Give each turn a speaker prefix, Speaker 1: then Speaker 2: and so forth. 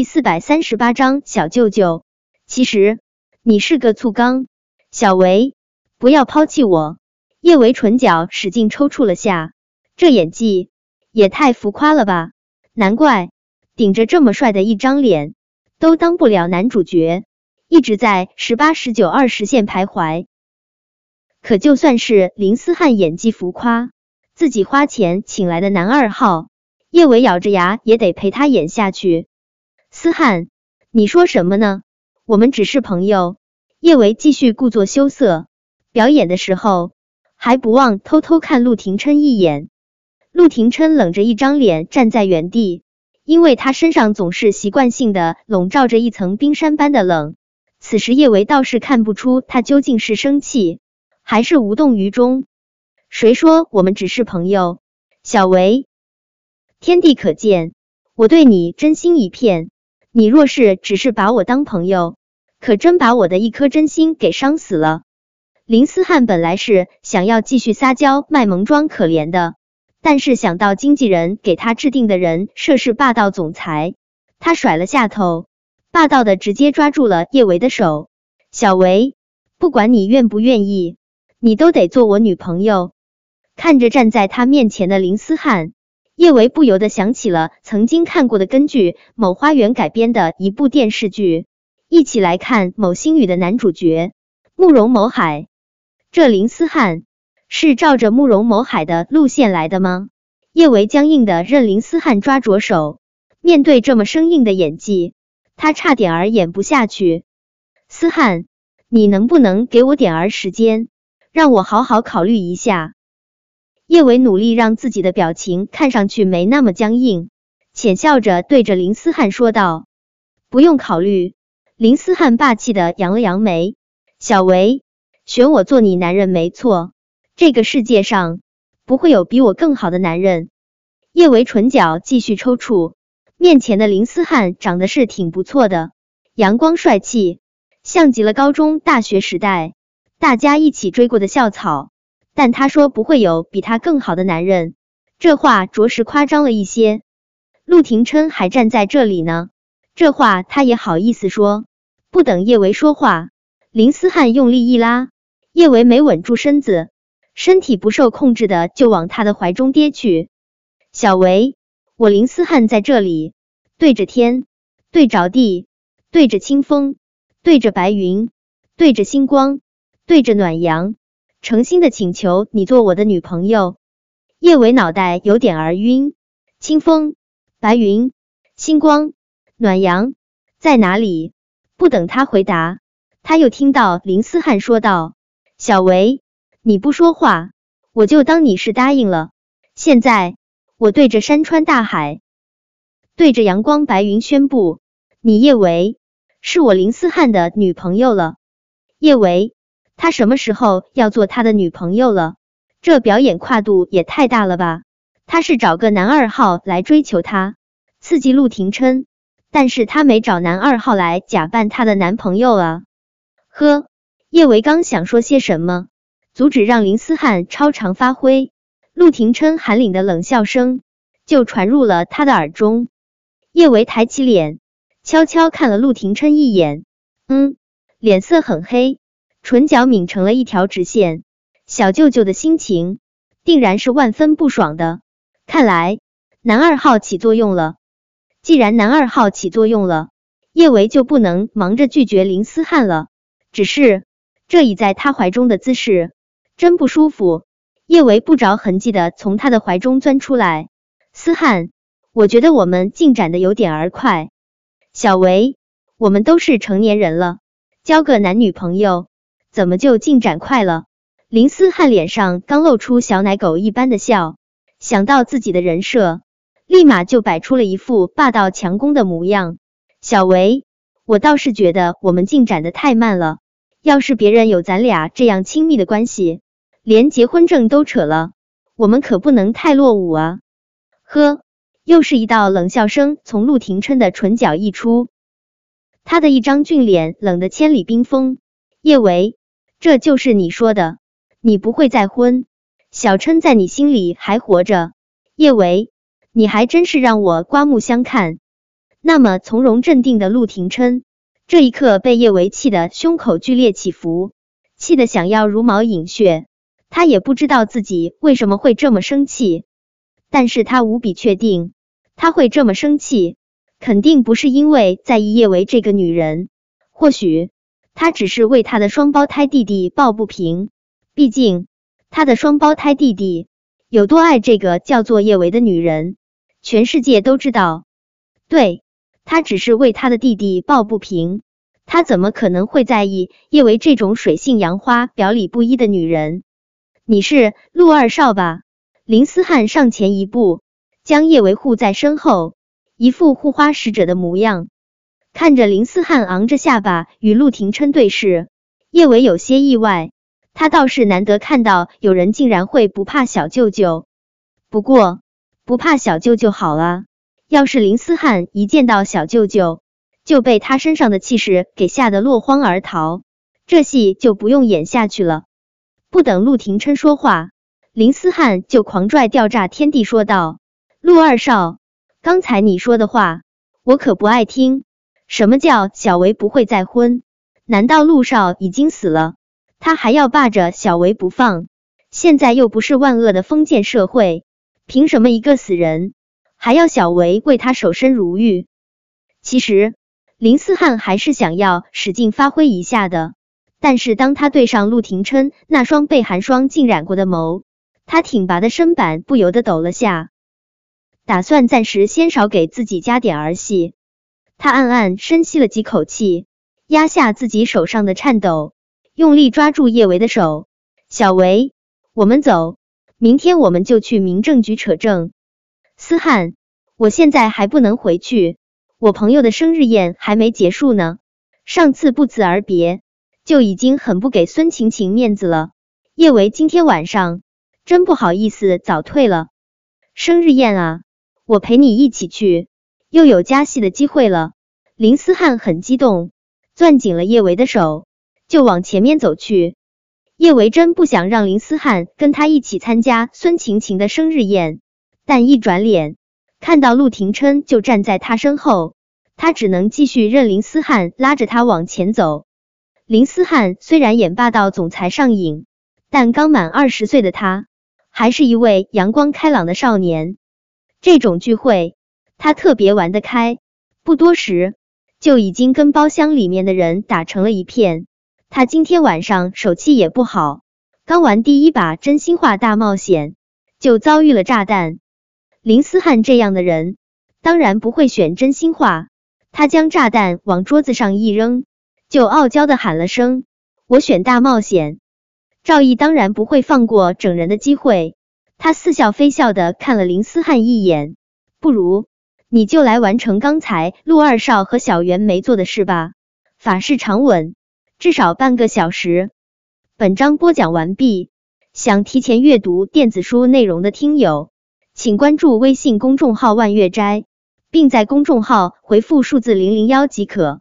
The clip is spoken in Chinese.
Speaker 1: 第四百三十八章小舅舅，其实你是个醋缸。小维，不要抛弃我。叶维唇角使劲抽搐了下，这演技也太浮夸了吧！难怪顶着这么帅的一张脸都当不了男主角，一直在十八、十九、二十线徘徊。可就算是林思汉演技浮夸，自己花钱请来的男二号，叶维咬着牙也得陪他演下去。思翰，你说什么呢？我们只是朋友。叶维继续故作羞涩，表演的时候还不忘偷偷看陆廷琛一眼。陆廷琛冷着一张脸站在原地，因为他身上总是习惯性的笼罩着一层冰山般的冷。此时叶维倒是看不出他究竟是生气还是无动于衷。谁说我们只是朋友？小维，天地可见，我对你真心一片。你若是只是把我当朋友，可真把我的一颗真心给伤死了。林思翰本来是想要继续撒娇卖萌装可怜的，但是想到经纪人给他制定的人设是霸道总裁，他甩了下头，霸道的直接抓住了叶维的手。小维，不管你愿不愿意，你都得做我女朋友。看着站在他面前的林思翰。叶维不由得想起了曾经看过的根据某花园改编的一部电视剧，一起来看某星宇的男主角慕容某海。这林思翰是照着慕容某海的路线来的吗？叶维僵硬的任林思翰抓着手，面对这么生硬的演技，他差点儿演不下去。思翰，你能不能给我点儿时间，让我好好考虑一下？叶维努力让自己的表情看上去没那么僵硬，浅笑着对着林思翰说道：“不用考虑。”林思翰霸气的扬了扬眉：“小维，选我做你男人没错，这个世界上不会有比我更好的男人。”叶维唇角继续抽搐，面前的林思翰长得是挺不错的，阳光帅气，像极了高中、大学时代大家一起追过的校草。但他说不会有比他更好的男人，这话着实夸张了一些。陆廷琛还站在这里呢，这话他也好意思说？不等叶维说话，林思汉用力一拉，叶维没稳住身子，身体不受控制的就往他的怀中跌去。小维，我林思汉在这里，对着天，对着地，对着清风，对着白云，对着星光，对着暖阳。诚心的请求你做我的女朋友。叶伟脑袋有点儿晕。清风、白云、星光、暖阳在哪里？不等他回答，他又听到林思汉说道：“小维，你不说话，我就当你是答应了。现在，我对着山川大海，对着阳光白云宣布，你叶维是我林思汉的女朋友了。叶维。”他什么时候要做他的女朋友了？这表演跨度也太大了吧！他是找个男二号来追求他，刺激陆廷琛，但是他没找男二号来假扮他的男朋友啊！呵，叶维刚想说些什么，阻止让林思翰超常发挥，陆廷琛寒冷的冷笑声就传入了他的耳中。叶维抬起脸，悄悄看了陆廷琛一眼，嗯，脸色很黑。唇角抿成了一条直线，小舅舅的心情定然是万分不爽的。看来男二号起作用了。既然男二号起作用了，叶维就不能忙着拒绝林思翰了。只是这倚在他怀中的姿势真不舒服。叶维不着痕迹的从他的怀中钻出来。思翰，我觉得我们进展的有点儿快。小维，我们都是成年人了，交个男女朋友。怎么就进展快了？林思翰脸上刚露出小奶狗一般的笑，想到自己的人设，立马就摆出了一副霸道强攻的模样。小维，我倒是觉得我们进展的太慢了。要是别人有咱俩这样亲密的关系，连结婚证都扯了，我们可不能太落伍啊！呵，又是一道冷笑声从陆廷琛的唇角溢出，他的一张俊脸冷得千里冰封。叶维。这就是你说的，你不会再婚，小琛在你心里还活着。叶维，你还真是让我刮目相看。那么从容镇定的陆廷琛，这一刻被叶维气得胸口剧烈起伏，气得想要茹毛饮血。他也不知道自己为什么会这么生气，但是他无比确定，他会这么生气，肯定不是因为在意叶维这个女人，或许他只是为他的双胞胎弟弟抱不平。毕竟他的双胞胎弟弟有多爱这个叫做叶维的女人，全世界都知道。对。他只是为他的弟弟抱不平，他怎么可能会在意叶维这种水性杨花、表里不一的女人？你是陆二少吧？林思汉上前一步，将叶维护在身后，一副护花使者的模样。看着林思汉昂着下巴与陆廷琛对视，叶伟有些意外，他倒是难得看到有人竟然会不怕小舅舅。不过不怕小舅舅好了。要是林思汉一见到小舅舅就被他身上的气势给吓得落荒而逃，这戏就不用演下去了。不等陆廷琛说话，林思汉就狂拽吊炸天地说道：“陆二少，刚才你说的话我可不爱听。什么叫小维不会再婚？难道陆少已经死了，他还要霸着小维不放？现在又不是万恶的封建社会，凭什么一个死人？”还要小维为他守身如玉。其实林思汉还是想要使劲发挥一下的，但是当他对上陆廷琛那双被寒霜浸染过的眸，他挺拔的身板不由得抖了下。打算暂时先少给自己加点儿戏，他暗暗深吸了几口气，压下自己手上的颤抖，用力抓住叶维的手。小维，我们走，明天我们就去民政局扯证。思汉，我现在还不能回去，我朋友的生日宴还没结束呢。上次不辞而别，就已经很不给孙晴晴面子了。叶维今天晚上真不好意思早退了。生日宴啊，我陪你一起去，又有加戏的机会了。林思汉很激动，攥紧了叶维的手，就往前面走去。叶维真不想让林思汉跟他一起参加孙晴晴的生日宴。但一转脸，看到陆廷琛就站在他身后，他只能继续任林思汉拉着他往前走。林思汉虽然演霸道总裁上瘾，但刚满二十岁的他还是一位阳光开朗的少年。这种聚会，他特别玩得开。不多时，就已经跟包厢里面的人打成了一片。他今天晚上手气也不好，刚玩第一把真心话大冒险，就遭遇了炸弹。林思汉这样的人，当然不会选真心话。他将炸弹往桌子上一扔，就傲娇的喊了声：“我选大冒险。”赵毅当然不会放过整人的机会，他似笑非笑的看了林思汉一眼：“不如你就来完成刚才陆二少和小袁没做的事吧。”法式长吻，至少半个小时。本章播讲完毕。想提前阅读电子书内容的听友。请关注微信公众号“万月斋”，并在公众号回复数字零零幺即可。